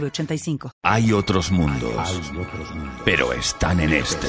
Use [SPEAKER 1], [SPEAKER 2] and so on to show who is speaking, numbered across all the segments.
[SPEAKER 1] 906985.
[SPEAKER 2] Hay otros mundos, pero están en este.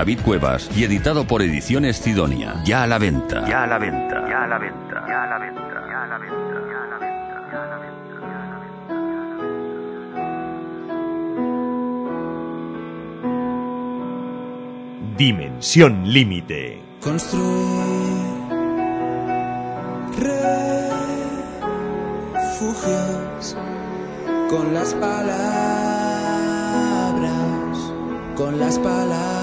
[SPEAKER 2] David Cuevas y editado por Ediciones Sidonia. Ya a la venta. Ya a la venta. Ya a la venta. Ya a la venta. Ya a la venta. Ya a la venta. Ya a la
[SPEAKER 3] Dimensión Límite.
[SPEAKER 4] Construir refugios con las palabras, con las palabras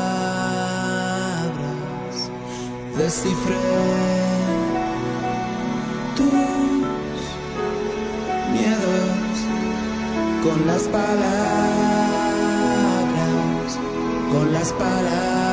[SPEAKER 4] descifré tus miedos con las palabras, con las palabras.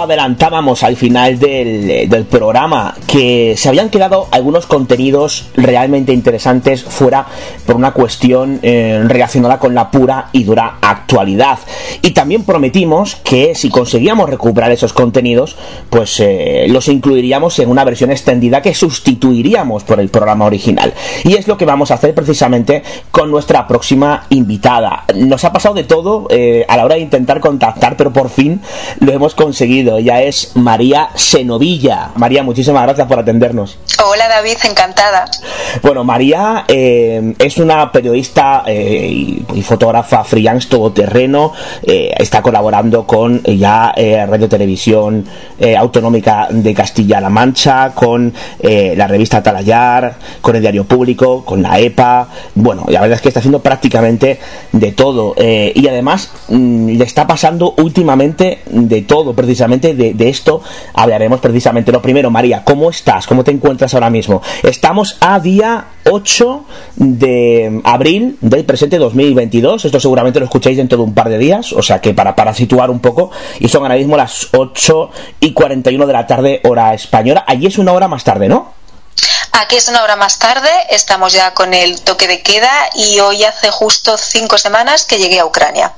[SPEAKER 5] Adelantábamos al final del, del programa, que se habían quedado algunos contenidos realmente interesantes fuera por una cuestión eh, relacionada con la pura y dura actualidad. Y también prometimos que si conseguíamos recuperar esos contenidos, pues eh, los incluiríamos en una versión extendida que sustituiríamos por el programa original. Y es lo que vamos a hacer precisamente con nuestra próxima invitada. Nos ha pasado de todo eh, a la hora de intentar contactar, pero por fin lo hemos conseguido. Ella es María Senovilla. María, muchísimas gracias por atendernos.
[SPEAKER 6] Hola David, encantada.
[SPEAKER 5] Bueno, María eh, es una periodista eh, y, y fotógrafa freelance todoterreno. Eh, está colaborando con eh, ya Radio Televisión Autonómica de Castilla-La Mancha, con la revista Talayar, con el Diario Público, con la EPA. Bueno, la verdad es que está haciendo prácticamente de todo. y además mm, le está pasando últimamente de todo, precisamente de, de esto hablaremos precisamente. Lo primero, María, ¿cómo estás? ¿Cómo te encuentras ahora mismo? Estamos a día 8 de abril del presente 2022. Esto seguramente lo escucháis dentro de un par de días, o sea que para, para situar un poco. Y son ahora mismo las 8 y 41 de la tarde, hora española. Allí es una hora más tarde, ¿no?
[SPEAKER 6] Aquí es una hora más tarde, estamos ya con el toque de queda y hoy hace justo cinco semanas que llegué a Ucrania.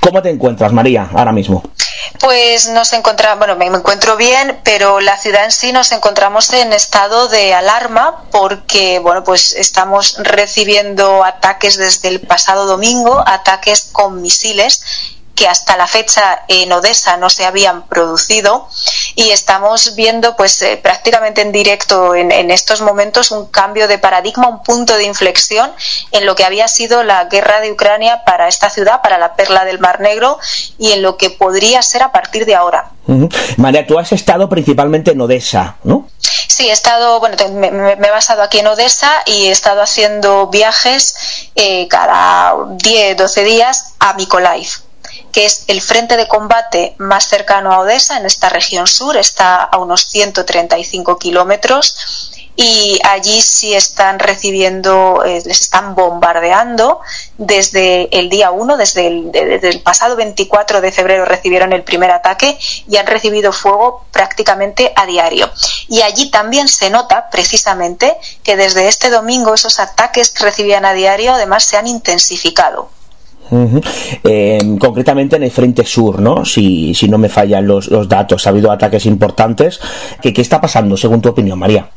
[SPEAKER 5] ¿Cómo te encuentras, María, ahora mismo?
[SPEAKER 6] Pues nos encontramos, bueno, me encuentro bien, pero la ciudad en sí nos encontramos en estado de alarma porque, bueno, pues estamos recibiendo ataques desde el pasado domingo, ataques con misiles que hasta la fecha en Odessa no se habían producido y estamos viendo pues eh, prácticamente en directo en, en estos momentos un cambio de paradigma, un punto de inflexión en lo que había sido la guerra de Ucrania para esta ciudad, para la perla del Mar Negro y en lo que podría ser a partir de ahora.
[SPEAKER 5] María, tú has estado principalmente en Odessa, ¿no?
[SPEAKER 6] Sí, he estado, bueno, me he basado aquí en Odessa y he estado haciendo viajes eh, cada 10, 12 días a Mykolaiv, que es el frente de combate más cercano a Odessa en esta región sur, está a unos 135 kilómetros y allí sí están recibiendo, eh, les están bombardeando desde el día 1, desde el, desde el pasado 24 de febrero recibieron el primer ataque y han recibido fuego prácticamente a diario. Y allí también se nota precisamente que desde este domingo esos ataques que recibían a diario además se han intensificado.
[SPEAKER 5] Eh, concretamente en el frente sur, ¿no? Si, si no me fallan los, datos, ha habido ataques importantes. ¿Qué, ¿Qué está pasando, según tu opinión, María?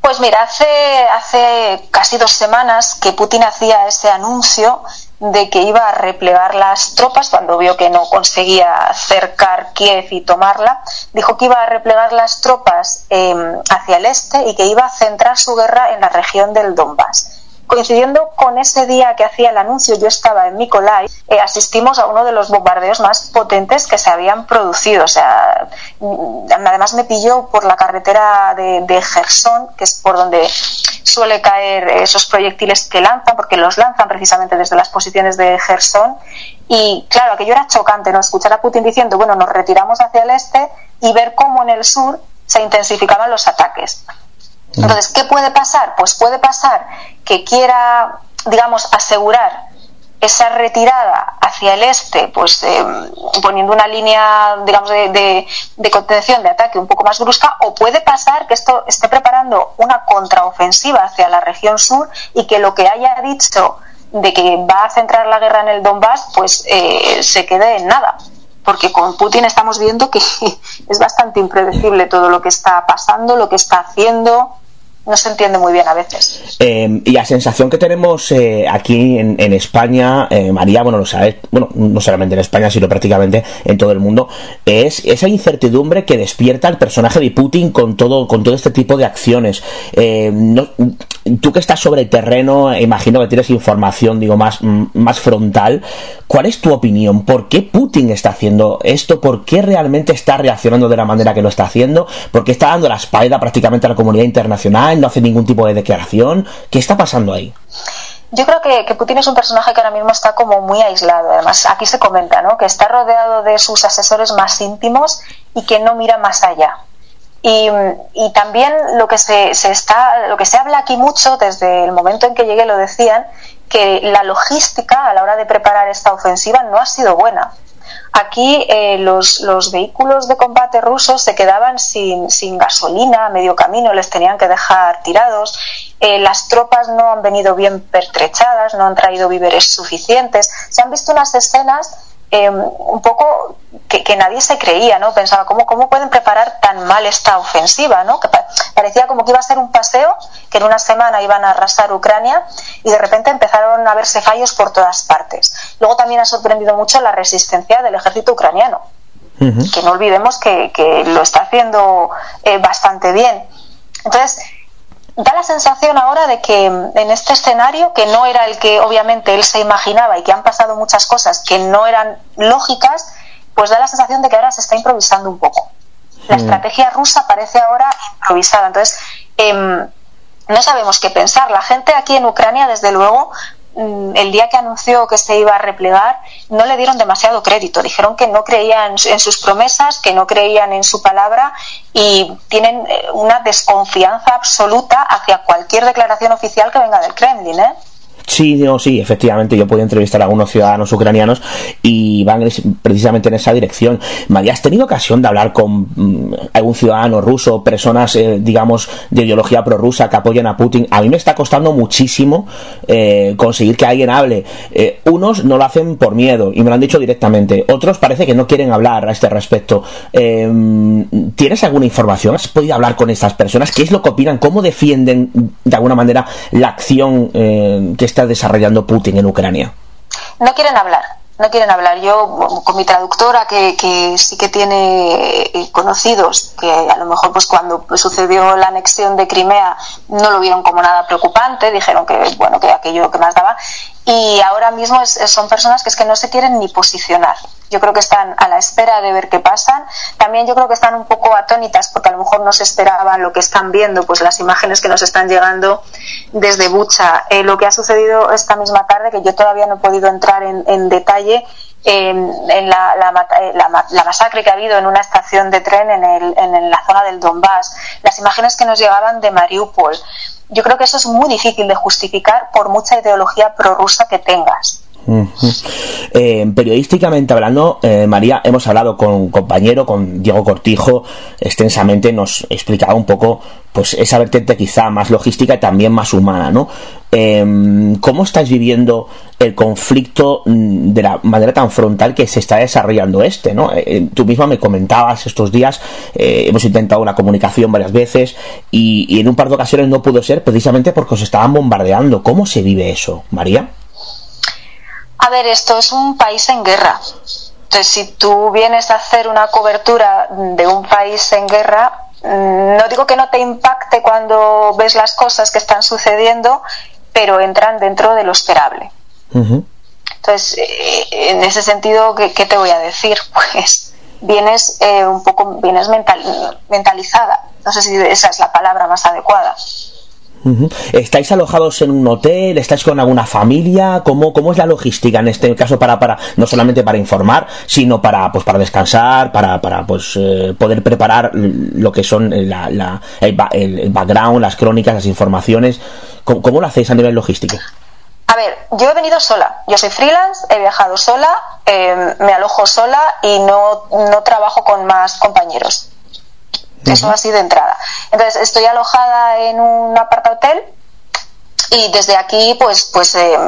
[SPEAKER 6] Pues mira, hace, hace casi dos semanas que Putin hacía ese anuncio de que iba a replegar las tropas cuando vio que no conseguía cercar Kiev y tomarla. Dijo que iba a replegar las tropas eh, hacia el este y que iba a centrar su guerra en la región del Donbass coincidiendo con ese día que hacía el anuncio, yo estaba en Mikolai, eh, asistimos a uno de los bombardeos más potentes que se habían producido. O sea, mm, además me pilló por la carretera de, de Gerson, que es por donde suele caer esos proyectiles que lanzan, porque los lanzan precisamente desde las posiciones de Gerson. Y claro, aquello era chocante, ¿no? Escuchar a Putin diciendo, bueno, nos retiramos hacia el este y ver cómo en el sur se intensificaban los ataques. Entonces, ¿qué puede pasar? Pues puede pasar que quiera, digamos, asegurar esa retirada hacia el este, pues eh, poniendo una línea, digamos, de, de, contención, de ataque un poco más brusca, o puede pasar que esto esté preparando una contraofensiva hacia la región sur y que lo que haya dicho de que va a centrar la guerra en el Donbass, pues eh, se quede en nada porque con Putin estamos viendo que es bastante impredecible todo lo que está pasando, lo que está haciendo, no se entiende muy bien a veces.
[SPEAKER 5] Eh, y la sensación que tenemos eh, aquí en, España, eh, María, bueno, lo sabes, bueno, no solamente en España, sino prácticamente en todo el mundo, es esa incertidumbre que despierta el personaje de Putin con todo, con todo este tipo de acciones. Eh, no, tú que estás sobre terreno, imagino que tienes información, digo, más, más frontal. ¿Cuál es tu opinión? ¿Por qué Putin está haciendo esto? ¿Por qué realmente está reaccionando de la manera que lo está haciendo? ¿Por qué está dando la espalda prácticamente a la comunidad internacional? ¿No hace ningún tipo de declaración? ¿Qué está pasando ahí?
[SPEAKER 6] Yo creo que, que, Putin es un personaje que ahora mismo está como muy aislado. Además, aquí se comenta, ¿no? Que está rodeado de sus asesores más íntimos y que no mira más allá. Y, y, también lo que se, se, está, lo que se habla aquí mucho desde el momento en que llegué lo decían que la logística a la hora de preparar esta ofensiva no ha sido buena. Aquí eh, los, los, vehículos de combate rusos se quedaban sin, sin, gasolina a medio camino, les tenían que dejar tirados. Eh, las tropas no han venido bien pertrechadas, no han traído víveres suficientes. Se han visto unas escenas eh, un poco que, que, nadie se creía, ¿no? Pensaba, ¿cómo, ¿cómo pueden preparar tan mal esta ofensiva, ¿no? Que pa parecía como que iba a ser un paseo, que en una semana iban a arrasar Ucrania y de repente empezaron a verse fallos por todas partes. Luego también ha sorprendido mucho la resistencia del ejército ucraniano, uh -huh. que no olvidemos que, que lo está haciendo eh, bastante bien. Entonces, da la sensación ahora de que en este escenario, que no era el que obviamente él se imaginaba y que han pasado muchas cosas que no eran lógicas, pues da la sensación de que ahora se está improvisando un poco. La mm. estrategia rusa parece ahora improvisada. Entonces, eh, no sabemos qué pensar. La gente aquí en Ucrania, desde luego, mm, el día que anunció que se iba a replegar, no le dieron demasiado crédito. Dijeron que no creían en sus promesas, que no creían en su palabra y tienen eh, una desconfianza absoluta hacia cualquier declaración oficial que venga del Kremlin. ¿eh?
[SPEAKER 5] Sí, no, sí, efectivamente, yo puedo entrevistar a algunos ciudadanos ucranianos y van precisamente en esa dirección. María, ¿has tenido ocasión de hablar con mmm, algún ciudadano ruso, personas, eh, digamos, de ideología prorrusa que apoyan a Putin? A mí me está costando muchísimo eh, conseguir que alguien hable. Eh, unos no lo hacen por miedo y me lo han dicho directamente. Otros parece que no quieren hablar a este respecto. ¿Tienes alguna información? ¿Has podido hablar con estas personas? ¿Qué es lo que opinan? ¿Cómo defienden de alguna manera la acción que está desarrollando Putin en Ucrania?
[SPEAKER 6] No quieren hablar, no quieren hablar. Yo, con mi traductora, que, sí que tiene eh, conocidos, que a lo mejor pues cuando sucedió la anexión de Crimea no lo vieron como nada preocupante, dijeron que bueno que aquello que más daba, y ahora mismo es, son personas que es que no se quieren ni posicionar. Yo creo que están a la espera de ver qué pasan. También yo creo que están un poco atónitas porque a lo mejor no se esperaban lo que están viendo, pues las imágenes que nos están llegando desde Bucha. Eh, lo que ha sucedido esta misma tarde, que yo todavía no he podido entrar en, detalle, en la, la, masacre que ha habido en una estación de tren en, en la zona del Donbass, las imágenes que nos llegaban de Mariupol. Yo creo que eso es muy difícil de justificar por mucha ideología prorrusa que tengas.
[SPEAKER 5] Eh, periodísticamente hablando, eh, María, hemos hablado con un compañero, con Diego Cortijo, extensamente nos explicaba un poco pues esa vertiente quizá más logística y también más humana, ¿no? Em, ¿Cómo estáis viviendo el conflicto mm, de la manera tan frontal que se está desarrollando este, ¿no? Eh, tú misma me comentabas estos días, hemos intentado una comunicación varias veces y, y en un par de ocasiones no pudo ser precisamente porque os estaban bombardeando. ¿Cómo se vive eso, María?
[SPEAKER 6] A ver, esto es un país en guerra. Entonces, si tú vienes a hacer una cobertura de un país en guerra, mm, no digo que no te impacte cuando ves las cosas que están sucediendo, pero entran dentro de lo esperable. Entonces, eh, en ese sentido, ¿qué, te voy a decir? Pues vienes eh, un poco, vienes mentalizada. No sé si esa es la palabra más adecuada.
[SPEAKER 5] ¿Estáis alojados en un hotel? ¿Estáis con alguna familia? ¿Cómo, cómo es la logística en este caso para, para no solamente para informar, sino para pues para descansar, para, para pues eh, poder preparar lo que son la, el, background, las crónicas, las informaciones? ¿Cómo, lo hacéis a nivel logístico?
[SPEAKER 6] A ver, yo he venido sola. Yo soy freelance, he viajado sola, eh, me alojo sola y no, no trabajo con más compañeros. Eso así de entrada. Entonces, estoy alojada en un aparta hotel y desde aquí pues pues eh,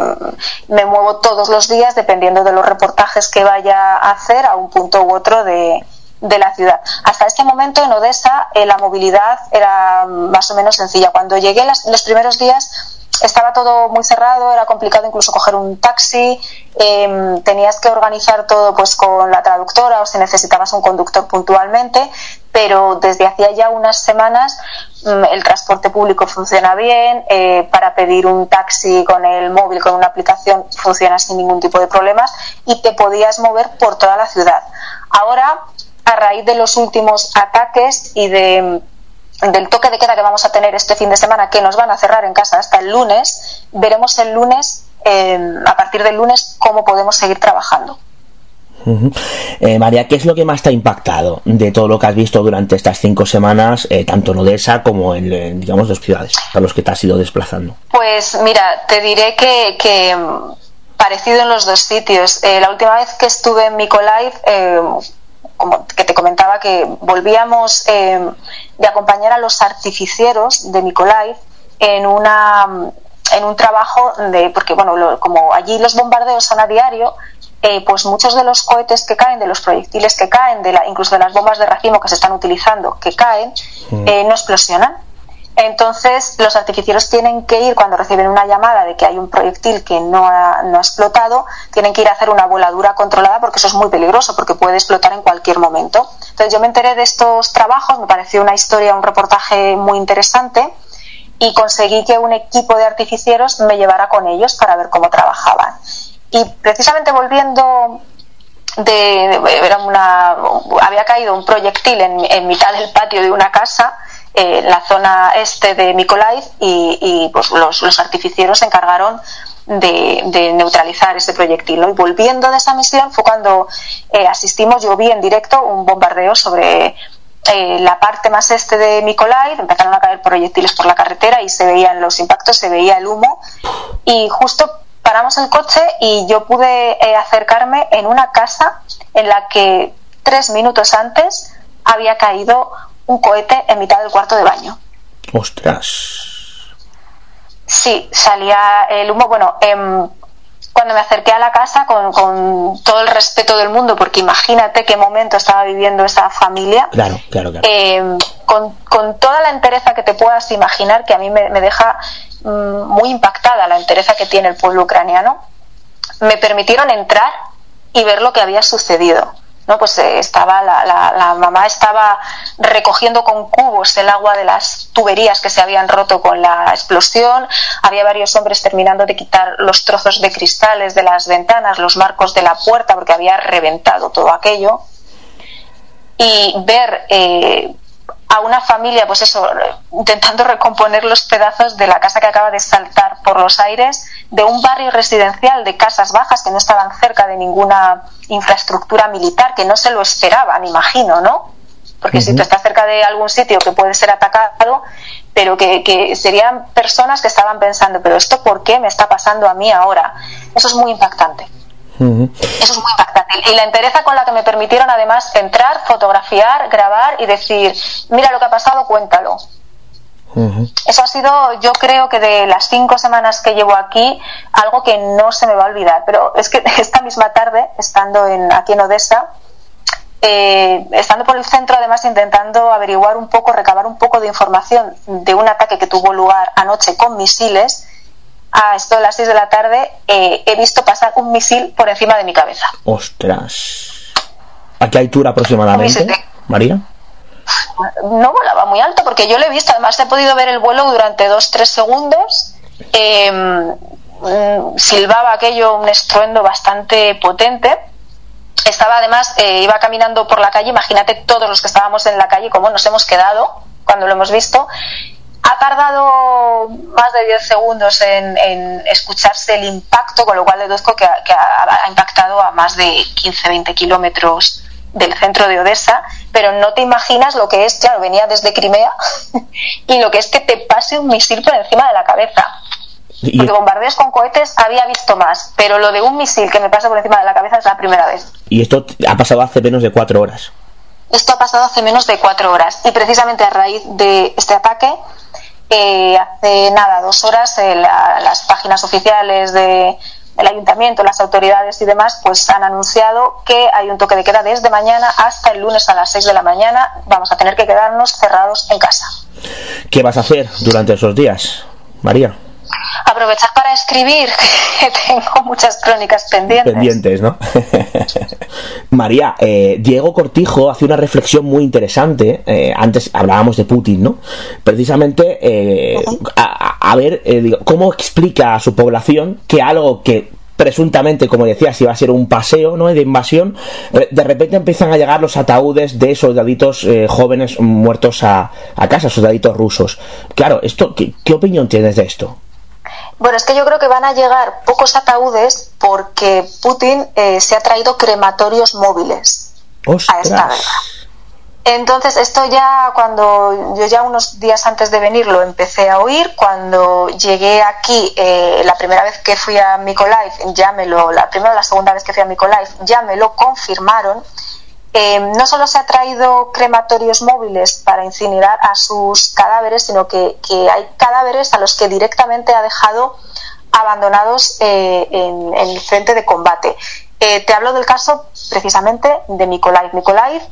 [SPEAKER 6] me muevo todos los días dependiendo de los reportajes que vaya a hacer a un punto u otro de, de la ciudad. Hasta este momento en Odessa eh, la movilidad era más o menos sencilla. Cuando llegué los primeros días estaba todo muy cerrado, era complicado incluso coger un taxi, em, tenías que organizar todo pues con la traductora o si necesitabas un conductor puntualmente, pero desde hacía ya unas semanas mm, el transporte público funciona bien, eh, para pedir un taxi con el móvil, con una aplicación, funciona sin ningún tipo de problemas y te podías mover por toda la ciudad. Ahora, a raíz de los últimos ataques y de del toque de queda que vamos a tener este fin de semana, que nos van a cerrar en casa hasta el lunes, veremos el lunes, eh, a partir del lunes, cómo podemos seguir trabajando.
[SPEAKER 5] Eh, María, ¿qué es lo que más te ha impactado de todo lo que has visto durante estas cinco semanas, eh, tanto en Odessa como en, digamos, dos ciudades para los que te has ido desplazando?
[SPEAKER 6] Pues mira, te diré que, mm, parecido en los dos sitios. la última vez que estuve en Mykolaiv, como que te comentaba que volvíamos de acompañar a los artificieros de Nicolai en una en un trabajo de porque bueno como allí los bombardeos son a diario eh, pues muchos de los cohetes que caen de los proyectiles que caen de la, incluso de las bombas de racimo que se están utilizando que caen mm. eh, no explosionan entonces, los artificieros tienen que ir, cuando reciben una llamada de que hay un proyectil que no ha, no ha, explotado, tienen que ir a hacer una voladura controlada porque eso es muy peligroso, porque puede explotar en cualquier momento. Entonces, yo me enteré de estos trabajos, me pareció una historia, un reportaje muy interesante y conseguí que un equipo de artificieros me llevara con ellos para ver cómo trabajaban. Y precisamente volviendo de, había caído un proyectil en, en mitad del patio de una casa eh, la zona este de Mykolaiv y, pues los, artificieros se encargaron de, neutralizar ese proyectil. Y volviendo de esa misión fue cuando eh, asistimos, yo vi en directo un bombardeo sobre eh, la parte más este de Mykolaiv, empezaron a caer proyectiles por la carretera y se veían los impactos, se veía el humo y justo paramos el coche y yo pude acercarme en una casa en la que tres minutos antes había caído un cohete en mitad del cuarto de baño.
[SPEAKER 5] ¡Ostras!
[SPEAKER 6] Sí, salía el humo. Bueno, em, cuando me acerqué a la casa con, todo el respeto del mundo, porque imagínate qué momento estaba viviendo esa familia.
[SPEAKER 5] Claro, claro, claro.
[SPEAKER 6] Em, con, toda la entereza que te puedas imaginar, que a mí me, me deja mm, muy impactada la entereza que tiene el pueblo ucraniano, me permitieron entrar y ver lo que había sucedido. ¿No? Pues eh, estaba la, la, mamá estaba recogiendo con cubos el agua de las tuberías que se habían roto con la explosión. Había varios hombres terminando de quitar los trozos de cristales de las ventanas, los marcos de la puerta, porque había reventado todo aquello. Y ver eh, a una familia, pues eso, intentando recomponer los pedazos de la casa que acaba de saltar por los aires, de un barrio residencial de casas bajas que no estaban cerca de ninguna infraestructura militar, que no se lo esperaban, imagino, ¿no? Porque si tú estás cerca de algún sitio que puede ser atacado, pero que, que serían personas que estaban pensando, pero esto por qué me está pasando a mí ahora? Eso es muy impactante. Eso es muy impactante. Y la entereza con la que me permitieron además entrar, fotografiar, grabar y decir, mira lo que ha pasado, cuéntalo. Eso ha sido, yo creo que de las cinco semanas que llevo aquí, algo que no se me va a olvidar. Pero es que esta misma tarde, estando en, aquí en Odessa, eh, estando por el centro, además intentando averiguar un poco, recabar un poco de información de un ataque que tuvo lugar anoche con misiles, a esto de las 6 de la tarde eh, he visto pasar un misil por encima de mi cabeza.
[SPEAKER 5] Ostras. ¿A qué altura aproximadamente, María?
[SPEAKER 6] No volaba muy alto porque yo lo he visto, además he podido ver el vuelo durante 2-3 segundos. Em, mm, silbaba aquello un estruendo bastante potente. Estaba además, eh, iba caminando por la calle, imagínate todos los que estábamos en la calle, cómo nos hemos quedado cuando lo hemos visto ha tardado más de 10 segundos en, escucharse el impacto, con lo cual deduzco que, que ha, impactado a más de 15-20 kilómetros del centro de Odessa, pero no te imaginas lo que es, claro, venía desde Crimea, y lo que es que te pase un misil por encima de la cabeza. Porque bombardeos con cohetes había visto más, pero lo de un misil que me pasa por encima de la cabeza es la primera vez.
[SPEAKER 5] Y esto ha pasado hace menos de cuatro horas.
[SPEAKER 6] Esto ha pasado hace menos de cuatro horas. Y precisamente a raíz de este ataque, hace nada, dos horas, eh, las páginas oficiales de, del ayuntamiento, las autoridades y demás, pues han anunciado que hay un toque de queda desde mañana hasta el lunes a las 6 de la mañana. Vamos a tener que quedarnos cerrados en casa.
[SPEAKER 5] ¿Qué vas a hacer durante esos días, María?
[SPEAKER 6] Aprovechar para escribir, que tengo muchas crónicas pendientes.
[SPEAKER 5] Pendientes, ¿no? María, eh, Diego Cortijo hace una reflexión muy interesante. Eh, antes hablábamos de Putin, ¿no? Precisamente, eh, a, ver, ¿cómo explica a su población que algo que presuntamente, como decías, iba a ser un paseo ¿no? de invasión, de repente empiezan a llegar los ataúdes de soldaditos jóvenes muertos a, casa, soldaditos rusos. Claro, esto, ¿qué opinión tienes de esto?
[SPEAKER 6] Bueno, es que yo creo que van a llegar pocos ataúdes porque Putin eh, se ha traído crematorios móviles a esta guerra. Entonces, esto ya cuando yo ya unos días antes de venir lo empecé a oír, cuando llegué aquí, eh, la primera vez que fui a Mykolaiv, ya me lo, la primera o la segunda vez que fui a Mykolaiv, ya me lo confirmaron eh, no solo se ha traído crematorios móviles para incinerar a sus cadáveres, sino que, hay cadáveres a los que directamente ha dejado abandonados eh, en, el frente de combate. Eh, te hablo del caso precisamente de Mykolaiv. Mykolaiv,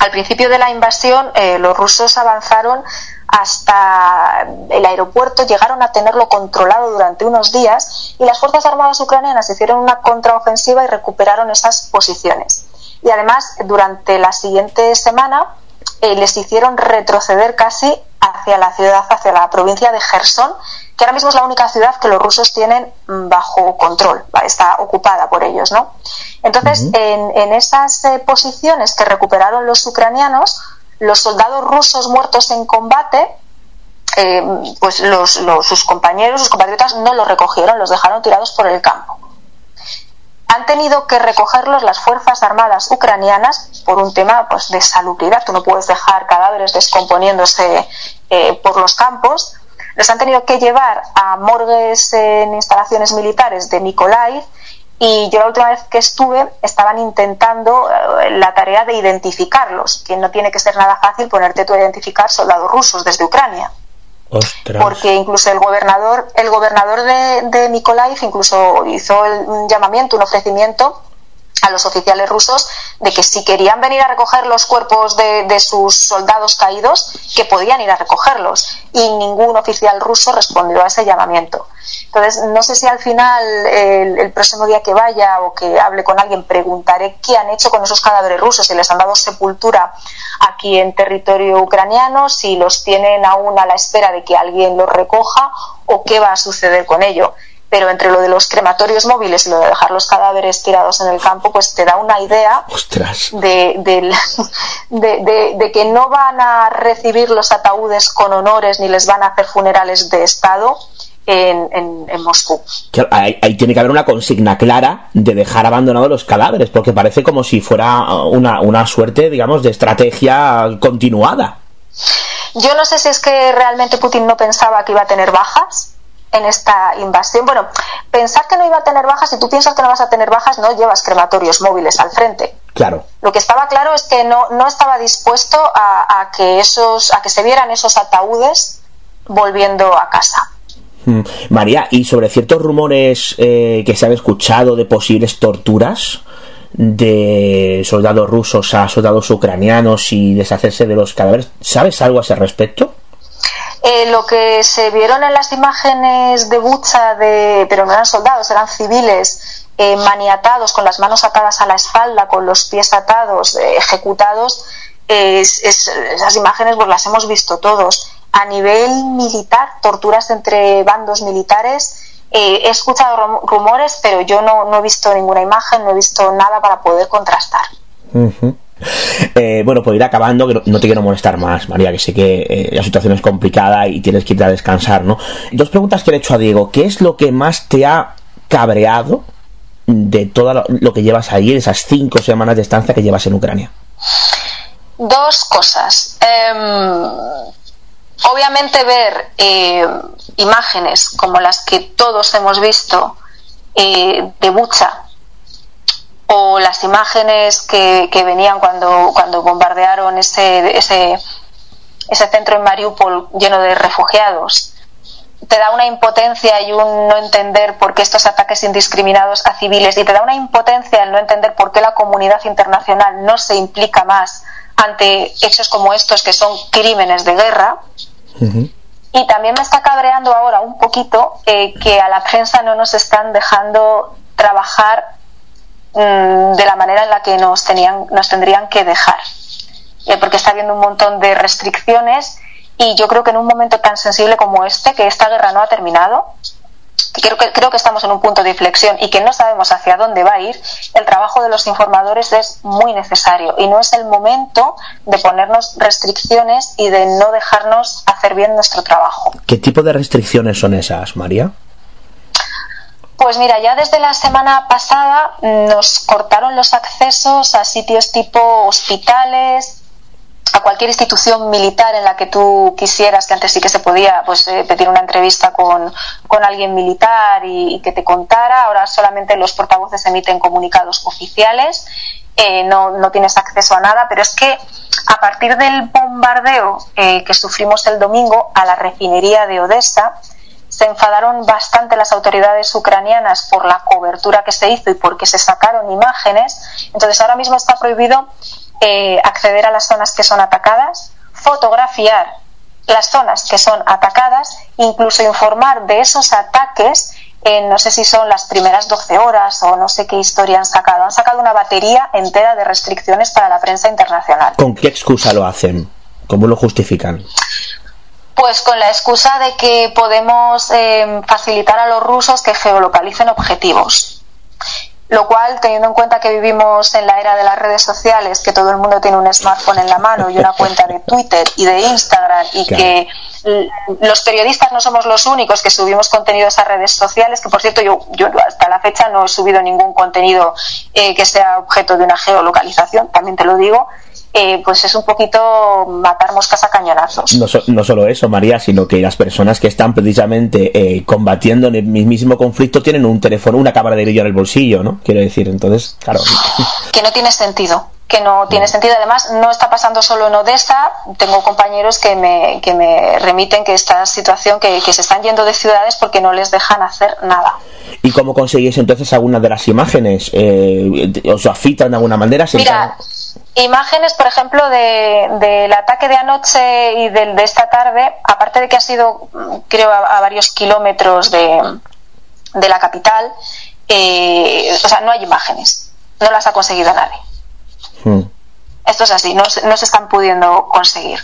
[SPEAKER 6] al principio de la invasión, los rusos avanzaron hasta el aeropuerto, llegaron a tenerlo controlado durante unos días y las Fuerzas Armadas ucranianas hicieron una contraofensiva y recuperaron esas posiciones y además durante la siguiente semana eh, les hicieron retroceder casi hacia la ciudad, hacia la provincia de Gerson, que ahora mismo es la única ciudad que los rusos tienen bajo control, está ocupada por ellos, ¿no? Entonces, en, esas eh, posiciones que recuperaron los ucranianos, los soldados rusos muertos en combate, eh, pues los, sus compañeros, sus compatriotas no los recogieron, los dejaron tirados por el campo tenido que recogerlos las Fuerzas Armadas ucranianas por un tema pues, de salubridad. Tú no puedes dejar cadáveres descomponiéndose eh, por los campos. Los han tenido que llevar a morgues en instalaciones militares de Mykolaiv y yo la última vez que estuve estaban intentando eh, la tarea de identificarlos, que no tiene que ser nada fácil ponerte tú a identificar soldados rusos desde Ucrania. Porque incluso el gobernador, el gobernador de, de incluso hizo un llamamiento, un ofrecimiento a los oficiales rusos de que si querían venir a recoger los cuerpos de, sus soldados caídos, que podían ir a recogerlos. Y ningún oficial ruso respondió a ese llamamiento. Entonces, no sé si al final, el, próximo día que vaya o que hable con alguien, preguntaré qué han hecho con esos cadáveres rusos, si les han dado sepultura aquí en territorio ucraniano, si los tienen aún a la espera de que alguien los recoja o qué va a suceder con ello. Pero entre lo de los crematorios móviles y lo de dejar los cadáveres tirados en el campo, pues te da una idea de, de, de, que no van a recibir los ataúdes con honores ni les van a hacer funerales de Estado en, en, Moscú.
[SPEAKER 5] ahí, tiene que haber una consigna clara de dejar abandonados los cadáveres, porque parece como si fuera una, una suerte, digamos, de estrategia continuada.
[SPEAKER 6] Yo no sé si es que realmente Putin no pensaba que iba a tener bajas en esta invasión. Bueno, pensar que no iba a tener bajas, si tú piensas que no vas a tener bajas, no llevas crematorios móviles al frente.
[SPEAKER 5] Claro.
[SPEAKER 6] Lo que estaba claro es que no, no estaba dispuesto a, que esos, a que se vieran esos ataúdes volviendo a casa.
[SPEAKER 5] Hmm. María, y sobre ciertos rumores eh, que se han escuchado de posibles torturas de soldados rusos a soldados ucranianos y deshacerse de los cadáveres, ¿sabes algo a ese respecto?
[SPEAKER 6] Eh, lo que se vieron en las imágenes de Bucha, de, pero no eran soldados, eran civiles, eh, maniatados, con las manos atadas a la espalda, con los pies atados, eh, ejecutados, esas imágenes pues las hemos visto todos. A nivel militar, torturas entre bandos militares, he escuchado rumores, pero yo no, he visto ninguna imagen, no he visto nada para poder contrastar.
[SPEAKER 5] Eh, bueno, pues ir acabando, que no, te quiero molestar más, María, que sé que eh, la situación es complicada y tienes que ir a descansar, ¿no? Dos preguntas que le he hecho a Diego. ¿Qué es lo que más te ha cabreado de todo lo, que llevas ahí, esas cinco semanas de estancia que llevas en Ucrania?
[SPEAKER 6] Dos cosas. Em, obviamente ver eh, imágenes como las que todos hemos visto de Bucha o las imágenes que, que venían cuando, cuando bombardearon ese, ese, ese centro en Mariupol lleno de refugiados, te da una impotencia y un no entender por qué estos ataques indiscriminados a civiles y te da una impotencia el no entender por qué la comunidad internacional no se implica más ante hechos como estos que son crímenes de guerra. Y también me está cabreando ahora un poquito eh, que a la prensa no nos están dejando trabajar Mm, de la manera en la que nos, tenían, nos tendrían que dejar. Eh, porque está habiendo un montón de restricciones y yo creo que en un momento tan sensible como este, que esta guerra no ha terminado, creo que, creo que estamos en un punto de inflexión y que no sabemos hacia dónde va a ir, el trabajo de los informadores es muy necesario y no es el momento de ponernos restricciones y de no dejarnos hacer bien nuestro trabajo.
[SPEAKER 5] ¿Qué tipo de restricciones son esas, María?
[SPEAKER 6] Pues mira, ya desde la semana pasada nos cortaron los accesos a sitios tipo hospitales, a cualquier institución militar en la que tú quisieras, que antes sí que se podía pues, eh, pedir una entrevista con, alguien militar y, que te contara, ahora solamente los portavoces emiten comunicados oficiales, eh, no, no, tienes acceso a nada, pero es que a partir del bombardeo eh, que sufrimos el domingo a la refinería de Odessa, se enfadaron bastante las autoridades ucranianas por la cobertura que se hizo y porque se sacaron imágenes. Entonces ahora mismo está prohibido eh, acceder a las zonas que son atacadas, fotografiar las zonas que son atacadas, incluso informar de esos ataques en no sé si son las primeras 12 horas o no sé qué historia han sacado. Han sacado una batería entera de restricciones para la prensa internacional.
[SPEAKER 5] ¿Con qué excusa lo hacen? ¿Cómo lo justifican?
[SPEAKER 6] Pues con la excusa de que podemos eh, facilitar a los rusos que geolocalicen objetivos. Lo cual, teniendo en cuenta que vivimos en la era de las redes sociales, que todo el mundo tiene un smartphone en la mano y una cuenta de Twitter y de Instagram y que los periodistas no somos los únicos que subimos contenido a esas redes sociales, que por cierto yo, yo hasta la fecha no he subido ningún contenido eh, que sea objeto de una geolocalización, también te lo digo, eh, pues es un poquito matar moscas a cañonazos.
[SPEAKER 5] No, no, solo eso, María, sino que las personas que están precisamente eh, combatiendo en el mismo conflicto tienen un teléfono, una cámara de vídeo en el bolsillo, ¿no? Quiero decir, entonces, claro.
[SPEAKER 6] Que no tiene sentido que no tiene sentido. Además, no está pasando solo en Odessa. Tengo compañeros que me, que me remiten que esta situación, que, se están yendo de ciudades porque no les dejan hacer nada.
[SPEAKER 5] ¿Y cómo conseguís entonces algunas de las imágenes? Eh, ¿Os afectan de alguna manera?
[SPEAKER 6] Mira, imágenes, por ejemplo, del ataque de anoche y del de esta tarde, aparte de que ha sido, creo, a, varios kilómetros de, de la capital, eh, o sea, no hay imágenes. No las ha conseguido nadie. Hmm. Esto es así, no, no, se están pudiendo conseguir.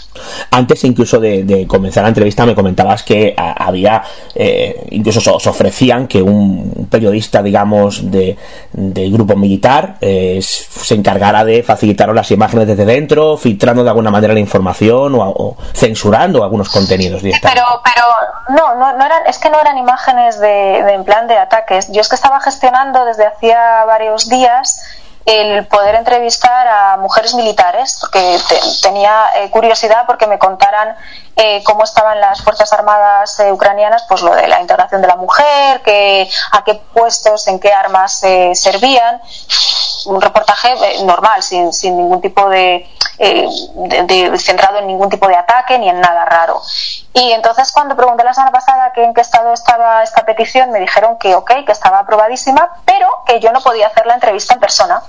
[SPEAKER 5] Antes incluso de, comenzar la entrevista me comentabas que había, eh, incluso os ofrecían que un periodista, digamos, de, grupo militar eh, se encargara de facilitar las imágenes desde dentro, filtrando de alguna manera la información o, censurando algunos contenidos.
[SPEAKER 6] Pero, pero no, no, no, eran, es que no eran imágenes de, de en plan de ataques. Yo es que estaba gestionando desde hacía varios días el poder entrevistar a mujeres militares, porque tenía eh, curiosidad porque me contaran eh, cómo estaban las Fuerzas Armadas eh, ucranianas, pues lo de la integración de la mujer, que, a qué puestos, en qué armas servían. Un reportaje normal, sin, sin ningún tipo de, de, centrado en ningún tipo de ataque ni en nada raro. Y entonces cuando pregunté la semana pasada que en qué estado estaba esta petición, me dijeron que ok, que estaba aprobadísima, pero que yo no podía hacer la entrevista en persona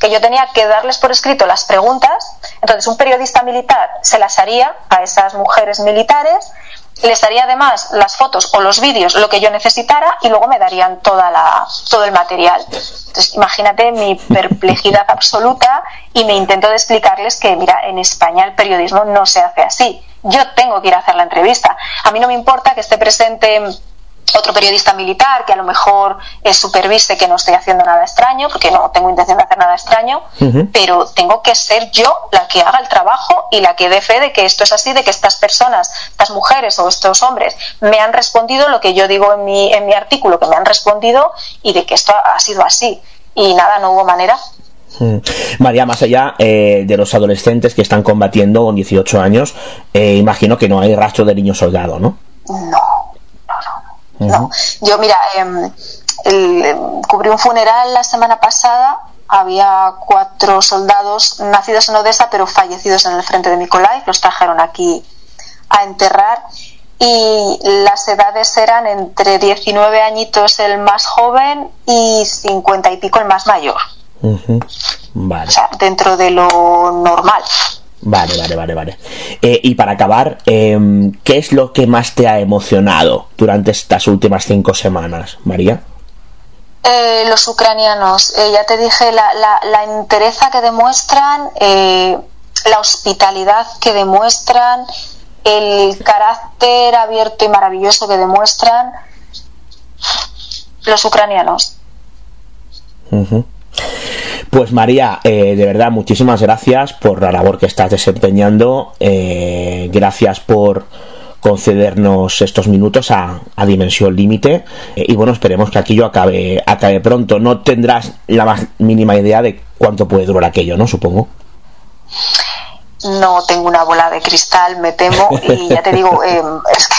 [SPEAKER 6] que yo tenía que darles por escrito las preguntas, entonces un periodista militar se las haría a esas mujeres militares, les daría además las fotos o los vídeos, lo que yo necesitara, y luego me darían toda la, todo el material. Entonces, imagínate mi perplejidad absoluta y me intento de explicarles que, mira, en España el periodismo no se hace así. Yo tengo que ir a hacer la entrevista. A mí no me importa que esté presente otro periodista militar que a lo mejor supervise que no estoy haciendo nada extraño, porque no tengo intención de hacer nada extraño, pero tengo que ser yo la que haga el trabajo y la que dé fe de que esto es así, de que estas personas, estas mujeres o estos hombres me han respondido lo que yo digo en mi, en mi artículo, que me han respondido y de que esto ha sido así. Y nada, no hubo manera.
[SPEAKER 5] María, más allá eh, de los adolescentes que están combatiendo con 18 años, eh, imagino que no hay rastro de niño soldado, ¿no?
[SPEAKER 6] No no, yo mira, em, em, cubrí un funeral la semana pasada. Había cuatro soldados nacidos en Odessa, pero fallecidos en el frente de Nikolai. Los trajeron aquí a enterrar y las edades eran entre 19 añitos el más joven y 50 y pico el más mayor.
[SPEAKER 5] vale.
[SPEAKER 6] O sea, dentro de lo normal.
[SPEAKER 5] Vale, vale, vale, vale. Eh, y para acabar, em, ¿qué es lo que más te ha emocionado durante estas últimas cinco semanas, María?
[SPEAKER 6] Eh, los ucranianos, eh, ya te dije, la, la, la entereza que demuestran, la hospitalidad que demuestran, el carácter abierto y maravilloso que demuestran los ucranianos.
[SPEAKER 5] Pues María, eh, de verdad, muchísimas gracias por la labor que estás desempeñando. Eh, gracias por concedernos estos minutos a, Dimensión Límite. Eh, y bueno, esperemos que aquello acabe, acabe pronto. No tendrás la más mínima idea de cuánto puede durar aquello, ¿no? Supongo
[SPEAKER 6] no tengo una bola de cristal, me temo, y ya te digo, es que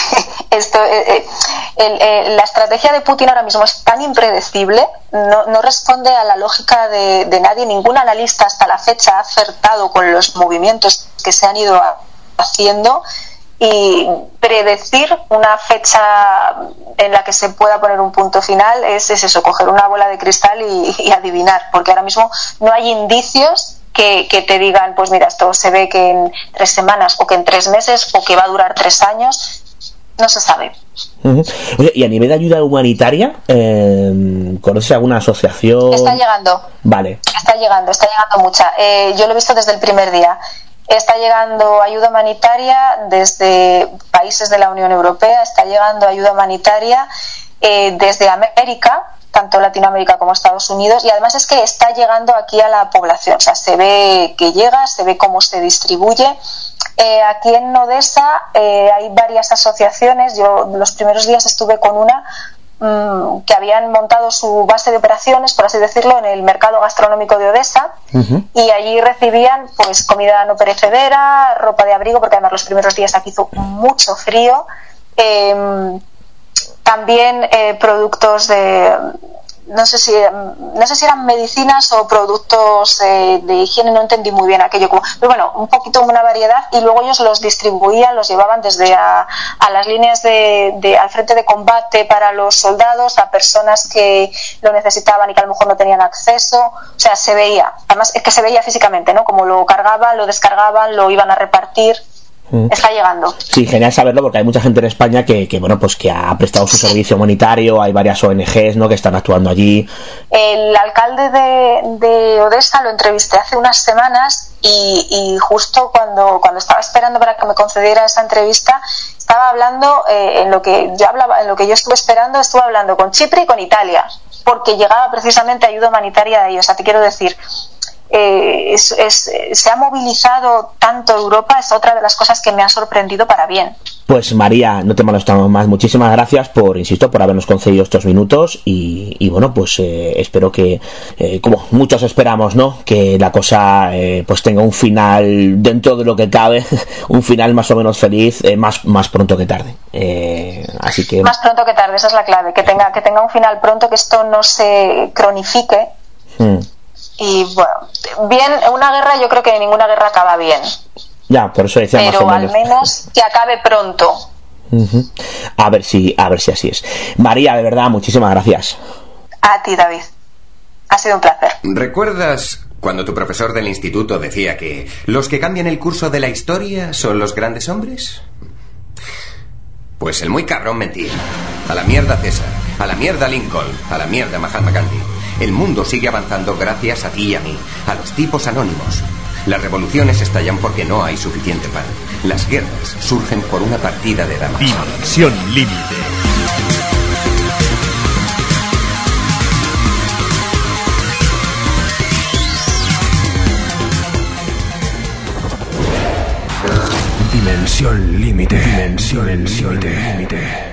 [SPEAKER 6] esto, la estrategia de Putin ahora mismo es tan impredecible, no, responde a la lógica de, nadie, ningún analista hasta la fecha ha acertado con los movimientos que se han ido haciendo y predecir una fecha en la que se pueda poner un punto final es, es eso, coger una bola de cristal y, adivinar, porque ahora mismo no hay indicios que, te digan, pues mira, esto se ve que en tres semanas o que en tres meses o que va a durar tres años, no se sabe.
[SPEAKER 5] Oye, y a nivel de ayuda humanitaria, eh, ¿conoces alguna asociación?
[SPEAKER 6] Está llegando.
[SPEAKER 5] Vale.
[SPEAKER 6] Está llegando, está llegando mucha. Eh, yo lo he visto desde el primer día. Está llegando ayuda humanitaria desde países de la Unión Europea, está llegando ayuda humanitaria eh, desde América, tanto Latinoamérica como Estados Unidos, y además es que está llegando aquí a la población. O sea, se ve que llega, se ve cómo se distribuye eh, aquí en Odessa eh, hay varias asociaciones. Yo los primeros días estuve con una mm, que habían montado su base de operaciones, por así decirlo, en el mercado gastronómico de Odessa y allí recibían pues comida no perecedera, ropa de abrigo, porque además los primeros días aquí hizo mucho frío. Em, también eh, productos de no sé si no sé si eran medicinas o productos eh, de higiene no entendí muy bien aquello como pero bueno un poquito una variedad y luego ellos los distribuían los llevaban desde a, las líneas de, al frente de combate para los soldados a personas que lo necesitaban y que a lo mejor no tenían acceso o sea se veía además es que se veía físicamente no como lo cargaban lo descargaban lo iban a repartir. Está llegando.
[SPEAKER 5] Sí, genial saberlo porque hay mucha gente en España que, que bueno, pues que ha prestado su servicio humanitario, hay varias ONGs, ¿no? que están actuando allí.
[SPEAKER 6] El alcalde de, Odessa lo entrevisté hace unas semanas y, justo cuando, cuando estaba esperando para que me concediera esa entrevista, estaba hablando eh, en lo que yo hablaba, en lo que yo estuve esperando, estuve hablando con Chipre y con Italia, porque llegaba precisamente ayuda humanitaria de ellos. O sea, te quiero decir, eh, se ha movilizado tanto Europa, es otra de las cosas que me ha sorprendido para bien.
[SPEAKER 5] Pues María, no te molestamos más. Muchísimas gracias por, insisto, por habernos concedido estos minutos y, bueno, pues eh, espero que, eh, como muchos esperamos, ¿no? Que la cosa pues tenga un final dentro de lo que cabe, un final más o menos feliz, más, más pronto que tarde. así que
[SPEAKER 6] más pronto que tarde, esa es la clave, que tenga que tenga un final pronto, que esto no se cronifique. Hmm. Y bueno, bien, una guerra yo creo que ninguna guerra acaba bien.
[SPEAKER 5] Ya, por eso decía
[SPEAKER 6] Pero al menos que acabe pronto.
[SPEAKER 5] A ver si, a ver si así es. María, de verdad, muchísimas gracias.
[SPEAKER 6] A ti, David. Ha sido un placer.
[SPEAKER 3] ¿Recuerdas cuando tu profesor del instituto decía que los que cambian el curso de la historia son los grandes hombres? Pues el muy cabrón mentía. A la mierda César, a la mierda Lincoln, a la mierda Mahatma Gandhi. El mundo sigue avanzando gracias a ti y a mí, a los tipos anónimos. Las revoluciones estallan porque no hay suficiente pan. Las guerras surgen por una partida de damas.
[SPEAKER 2] Dimensión límite. Dimensión límite. Dimensión límite.